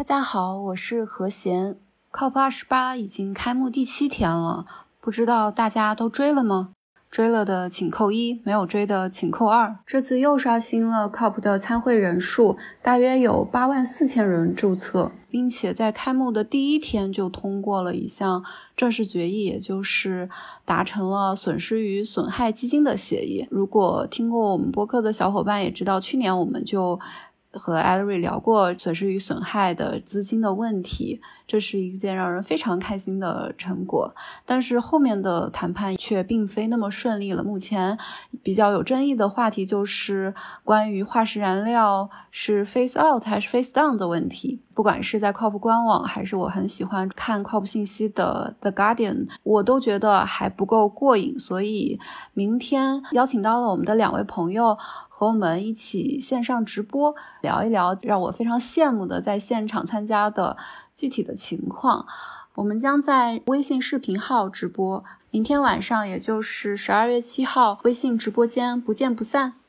大家好，我是何贤。COP 二十八已经开幕第七天了，不知道大家都追了吗？追了的请扣一，没有追的请扣二。这次又刷新了 COP 的参会人数，大约有八万四千人注册，并且在开幕的第一天就通过了一项正式决议，也就是达成了损失与损害基金的协议。如果听过我们播客的小伙伴也知道，去年我们就。和艾瑞聊过损失与损害的资金的问题，这是一件让人非常开心的成果。但是后面的谈判却并非那么顺利了。目前比较有争议的话题就是关于化石燃料是 face out 还是 face down 的问题。不管是在 COP 官网，还是我很喜欢看 COP 信息的 The Guardian，我都觉得还不够过瘾。所以明天邀请到了我们的两位朋友。和我们一起线上直播聊一聊，让我非常羡慕的在现场参加的具体的情况。我们将在微信视频号直播，明天晚上，也就是十二月七号，微信直播间不见不散。